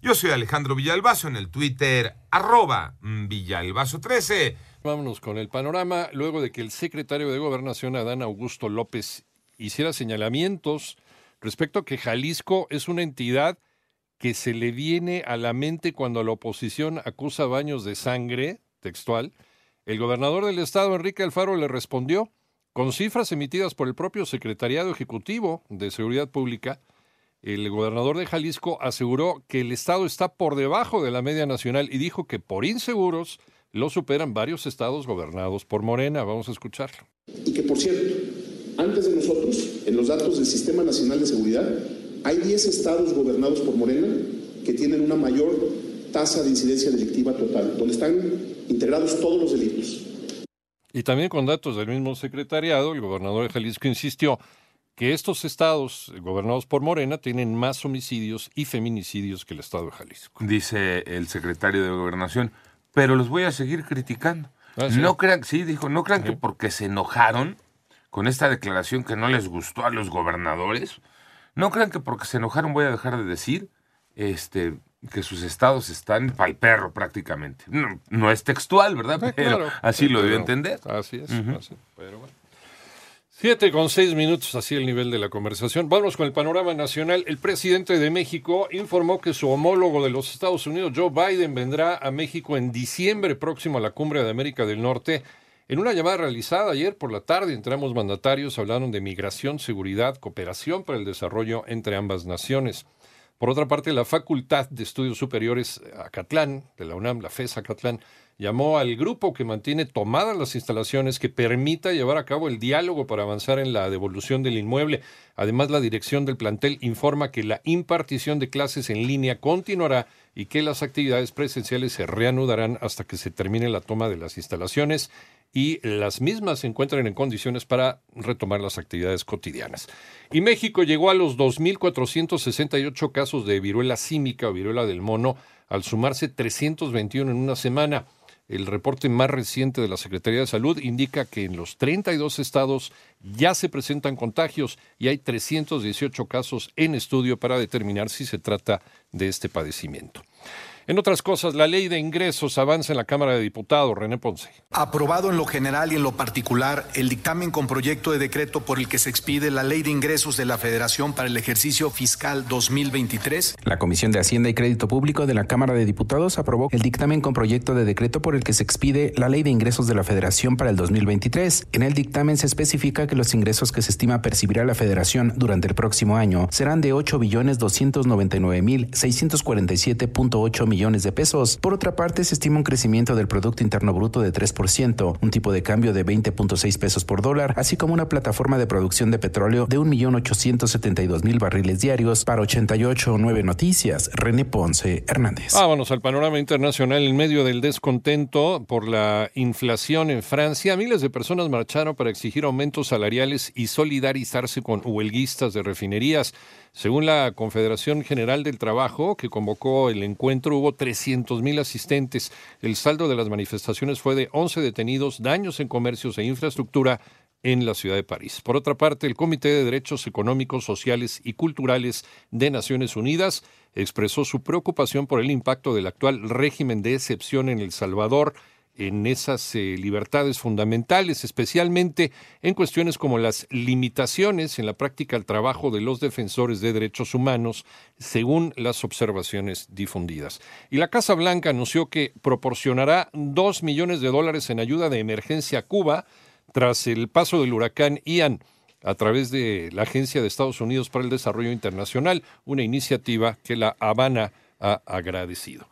Yo soy Alejandro Villalbazo en el Twitter, arroba Villalbazo13. Vámonos con el panorama. Luego de que el secretario de Gobernación, Adán Augusto López, hiciera señalamientos respecto a que Jalisco es una entidad que se le viene a la mente cuando la oposición acusa baños de sangre, textual, el gobernador del estado, Enrique Alfaro, le respondió con cifras emitidas por el propio Secretariado Ejecutivo de Seguridad Pública, el gobernador de Jalisco aseguró que el estado está por debajo de la media nacional y dijo que por inseguros lo superan varios estados gobernados por Morena. Vamos a escucharlo. Y que, por cierto, antes de nosotros, en los datos del Sistema Nacional de Seguridad, hay 10 estados gobernados por Morena que tienen una mayor tasa de incidencia delictiva total, donde están integrados todos los delitos. Y también con datos del mismo secretariado, el gobernador de Jalisco insistió que estos estados gobernados por Morena tienen más homicidios y feminicidios que el estado de Jalisco. Dice el secretario de Gobernación, pero los voy a seguir criticando. Ah, ¿sí? No crean, sí, dijo, no crean que porque se enojaron con esta declaración que no les gustó a los gobernadores, no crean que porque se enojaron voy a dejar de decir este que sus estados están pa'l perro prácticamente. No, no es textual, ¿verdad? Ah, Pero claro. así lo Pero- a entender. Así es, así, pero bueno. Siete con seis minutos, así el nivel de la conversación. Vamos con el panorama nacional. El presidente de México informó que su homólogo de los Estados Unidos, Joe Biden, vendrá a México en diciembre próximo a la cumbre de América del Norte. En una llamada realizada ayer por la tarde entre ambos mandatarios hablaron de migración, seguridad, cooperación para el desarrollo entre ambas naciones. Por otra parte, la Facultad de Estudios Superiores Acatlán, de la UNAM, la FES Acatlán, llamó al grupo que mantiene tomadas las instalaciones que permita llevar a cabo el diálogo para avanzar en la devolución del inmueble. Además, la dirección del plantel informa que la impartición de clases en línea continuará y que las actividades presenciales se reanudarán hasta que se termine la toma de las instalaciones y las mismas se encuentran en condiciones para retomar las actividades cotidianas. Y México llegó a los 2.468 casos de viruela símica o viruela del mono, al sumarse 321 en una semana. El reporte más reciente de la Secretaría de Salud indica que en los 32 estados ya se presentan contagios y hay 318 casos en estudio para determinar si se trata de este padecimiento. En otras cosas, la ley de ingresos avanza en la Cámara de Diputados. René Ponce. Aprobado en lo general y en lo particular el dictamen con proyecto de decreto por el que se expide la Ley de Ingresos de la Federación para el ejercicio fiscal 2023. La Comisión de Hacienda y Crédito Público de la Cámara de Diputados aprobó el dictamen con proyecto de decreto por el que se expide la Ley de Ingresos de la Federación para el 2023. En el dictamen se especifica que los ingresos que se estima percibirá la Federación durante el próximo año serán de 8 billones 299 mil 647.8 millones de pesos. Por otra parte, se estima un crecimiento del Producto Interno Bruto de 3%, un tipo de cambio de 20.6 pesos por dólar, así como una plataforma de producción de petróleo de 1.872.000 barriles diarios para 88.9 Noticias. René Ponce Hernández. Vámonos al panorama internacional. En medio del descontento por la inflación en Francia, miles de personas marcharon para exigir aumentos salariales y solidarizarse con huelguistas de refinerías. Según la Confederación General del Trabajo, que convocó el encuentro, hubo 300 mil asistentes. El saldo de las manifestaciones fue de 11 detenidos, daños en comercios e infraestructura en la ciudad de París. Por otra parte, el Comité de Derechos Económicos, Sociales y Culturales de Naciones Unidas expresó su preocupación por el impacto del actual régimen de excepción en El Salvador en esas eh, libertades fundamentales, especialmente en cuestiones como las limitaciones en la práctica del trabajo de los defensores de derechos humanos, según las observaciones difundidas. Y la Casa Blanca anunció que proporcionará dos millones de dólares en ayuda de emergencia a Cuba tras el paso del huracán Ian a través de la Agencia de Estados Unidos para el Desarrollo Internacional, una iniciativa que la Habana ha agradecido.